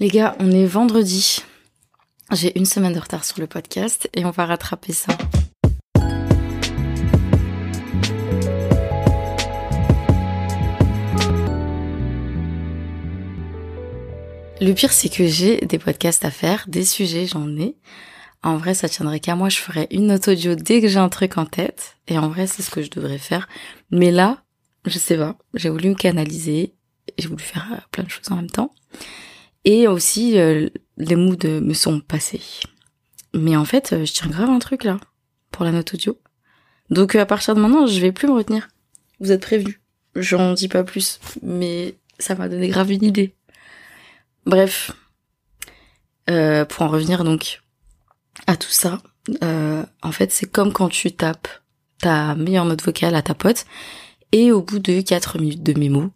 Les gars, on est vendredi. J'ai une semaine de retard sur le podcast et on va rattraper ça. Le pire, c'est que j'ai des podcasts à faire, des sujets, j'en ai. En vrai, ça tiendrait qu'à moi, je ferais une note audio dès que j'ai un truc en tête. Et en vrai, c'est ce que je devrais faire. Mais là, je sais pas, j'ai voulu me canaliser, j'ai voulu faire euh, plein de choses en même temps. Et aussi, euh, les moods me sont passés. Mais en fait, euh, je tiens grave un truc là, pour la note audio. Donc à partir de maintenant, je vais plus me retenir. Vous êtes prévenus. J'en dis pas plus, mais ça m'a donné grave une idée. Bref, euh, pour en revenir donc à tout ça, euh, en fait c'est comme quand tu tapes ta meilleure note vocale à ta pote et au bout de 4 minutes de mémo,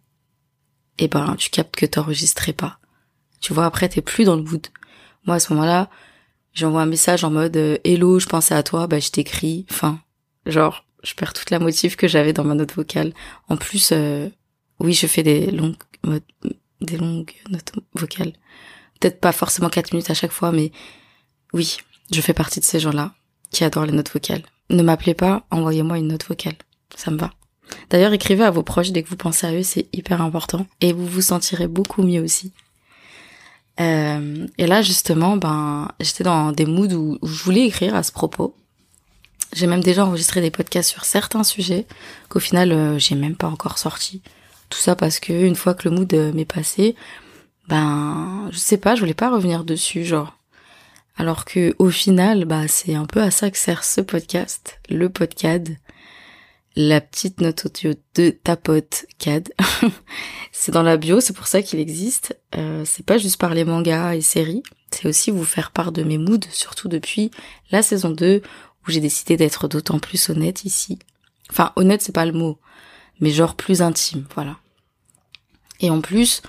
eh ben tu captes que t'enregistrais pas. Tu vois après t'es plus dans le mood. Moi à ce moment-là, j'envoie un message en mode euh, hello, je pensais à toi, bah je t'écris, enfin genre je perds toute la motive que j'avais dans ma note vocale. En plus, euh, oui, je fais des longues des longues notes vocales. Peut-être pas forcément 4 minutes à chaque fois, mais oui, je fais partie de ces gens-là qui adorent les notes vocales. Ne m'appelez pas, envoyez-moi une note vocale. Ça me va. D'ailleurs, écrivez à vos proches dès que vous pensez à eux, c'est hyper important. Et vous vous sentirez beaucoup mieux aussi. Euh, et là, justement, ben, j'étais dans des moods où, je voulais écrire à ce propos. J'ai même déjà enregistré des podcasts sur certains sujets qu'au final, euh, j'ai même pas encore sorti. Tout ça parce que une fois que le mood euh, m'est passé, ben je sais pas, je voulais pas revenir dessus, genre. Alors que au final, bah c'est un peu à ça que sert ce podcast, le podcast, la petite note audio de ta pote Cad. c'est dans la bio, c'est pour ça qu'il existe. Euh, c'est pas juste parler manga et séries, c'est aussi vous faire part de mes moods, surtout depuis la saison 2 où j'ai décidé d'être d'autant plus honnête ici. Enfin, honnête, c'est pas le mot, mais genre plus intime, voilà. Et en plus,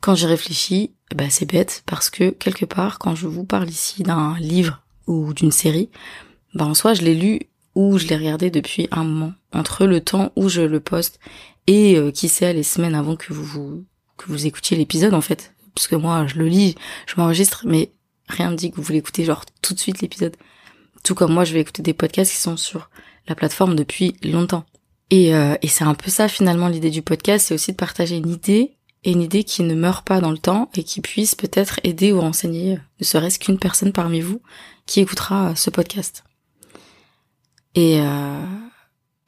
quand j'y réfléchis, bah c'est bête parce que quelque part, quand je vous parle ici d'un livre ou d'une série, bah en soi je l'ai lu ou je l'ai regardé depuis un moment, entre le temps où je le poste et euh, qui sait les semaines avant que vous, vous que vous écoutiez l'épisode en fait, parce que moi je le lis, je m'enregistre, mais rien ne dit que vous voulez écouter genre tout de suite l'épisode. Tout comme moi je vais écouter des podcasts qui sont sur la plateforme depuis longtemps. Et, euh, et c'est un peu ça finalement l'idée du podcast, c'est aussi de partager une idée et une idée qui ne meurt pas dans le temps et qui puisse peut-être aider ou renseigner ne serait-ce qu'une personne parmi vous qui écoutera ce podcast. Et, euh,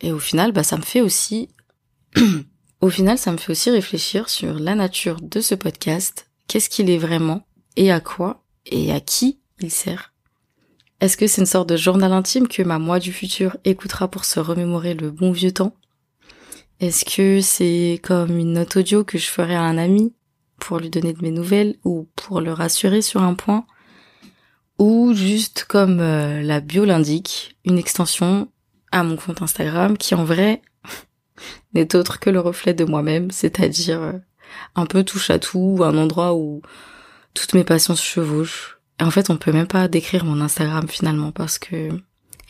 et au final, bah, ça me fait aussi, au final, ça me fait aussi réfléchir sur la nature de ce podcast, qu'est-ce qu'il est vraiment et à quoi et à qui il sert? Est-ce que c'est une sorte de journal intime que ma moi du futur écoutera pour se remémorer le bon vieux temps? Est-ce que c'est comme une note audio que je ferai à un ami pour lui donner de mes nouvelles ou pour le rassurer sur un point? Ou juste comme euh, la bio l'indique, une extension à mon compte Instagram qui en vrai n'est autre que le reflet de moi-même, c'est-à-dire euh, un peu touche à tout, un endroit où toutes mes passions se chevauchent en fait, on peut même pas décrire mon Instagram finalement parce que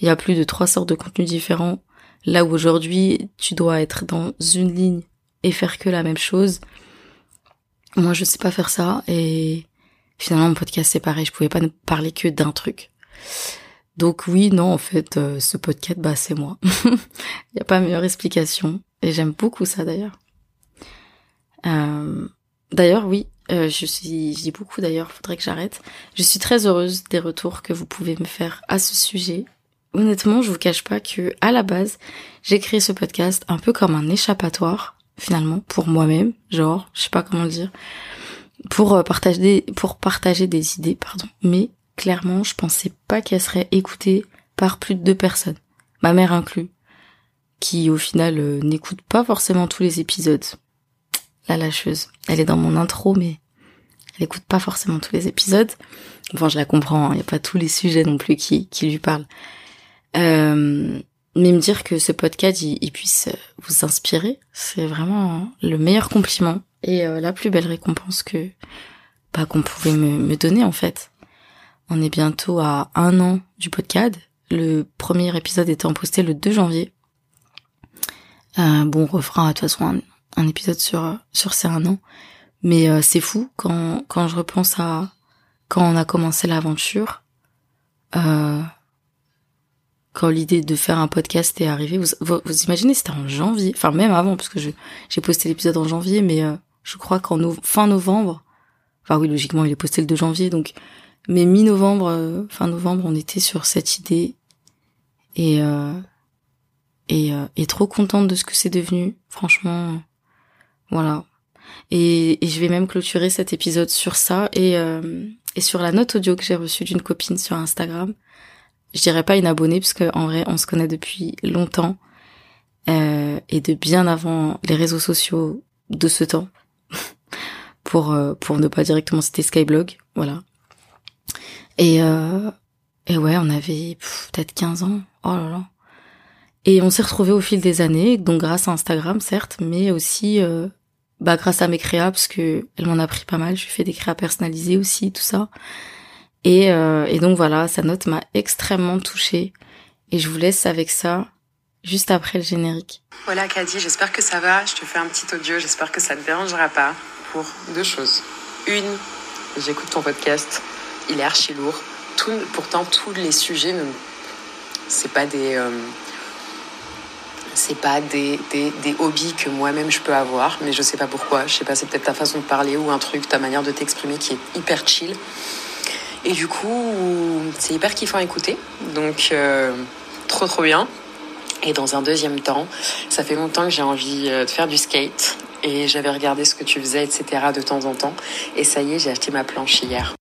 il y a plus de trois sortes de contenus différents. Là où aujourd'hui, tu dois être dans une ligne et faire que la même chose. Moi, je sais pas faire ça et finalement, mon podcast c'est pareil. Je pouvais pas parler que d'un truc. Donc oui, non, en fait, euh, ce podcast, bah c'est moi. Il y a pas meilleure explication et j'aime beaucoup ça d'ailleurs. Euh, d'ailleurs, oui, euh, je suis, je dis beaucoup d'ailleurs, faudrait que j'arrête. Je suis très heureuse des retours que vous pouvez me faire à ce sujet. Honnêtement, je vous cache pas que, à la base, j'ai créé ce podcast un peu comme un échappatoire, finalement, pour moi-même, genre, je sais pas comment le dire, pour euh, partager des, pour partager des idées, pardon. Mais, clairement, je pensais pas qu'elle serait écoutée par plus de deux personnes. Ma mère inclus. Qui, au final, euh, n'écoute pas forcément tous les épisodes la lâcheuse. Elle est dans mon intro, mais elle écoute pas forcément tous les épisodes. Enfin, je la comprends, il hein, n'y a pas tous les sujets non plus qui, qui lui parlent. Euh, mais me dire que ce podcast, il, puisse vous inspirer, c'est vraiment le meilleur compliment et euh, la plus belle récompense que bah, qu'on pouvait me, me donner en fait. On est bientôt à un an du podcast. Le premier épisode étant posté le 2 janvier. Euh, bon, on refera de toute façon un, épisode sur sur ces un an. Mais euh, c'est fou quand quand je repense à quand on a commencé l'aventure. Euh, quand l'idée de faire un podcast est arrivée, vous, vous, imaginez, c'était en janvier, enfin même avant, parce que j'ai posté l'épisode en janvier, mais euh, je crois qu'en fin novembre, enfin oui, logiquement, il est posté le 2 janvier, donc, mais mi-novembre, euh, fin novembre, on était sur cette idée, et euh, et, et trop contente de ce que c'est devenu, franchement, voilà. Et, et, je vais même clôturer cet épisode sur ça et, et sur la note audio que j'ai reçue d'une copine sur Instagram. Je dirais pas une abonnée parce qu'en vrai on se connaît depuis longtemps euh, et de bien avant les réseaux sociaux de ce temps pour euh, pour ne pas directement citer Skyblog voilà et euh, et ouais on avait peut-être 15 ans oh là là et on s'est retrouvés au fil des années donc grâce à Instagram certes mais aussi euh, bah grâce à mes créas parce que elle m'en a pris pas mal je fais des créas personnalisées aussi tout ça et, euh, et donc voilà, sa note m'a extrêmement touchée. Et je vous laisse avec ça juste après le générique. Voilà Caddy, j'espère que ça va. Je te fais un petit audio, j'espère que ça ne te dérangera pas. Pour deux choses. Une, j'écoute ton podcast, il est archi lourd. Tout, pourtant, tous les sujets, c'est pas des... Euh, c'est pas des, des, des, hobbies que moi-même je peux avoir, mais je sais pas pourquoi. Je sais pas, c'est peut-être ta façon de parler ou un truc, ta manière de t'exprimer qui est hyper chill. Et du coup, c'est hyper kiffant à écouter. Donc, euh, trop trop bien. Et dans un deuxième temps, ça fait longtemps que j'ai envie euh, de faire du skate. Et j'avais regardé ce que tu faisais, etc. de temps en temps. Et ça y est, j'ai acheté ma planche hier.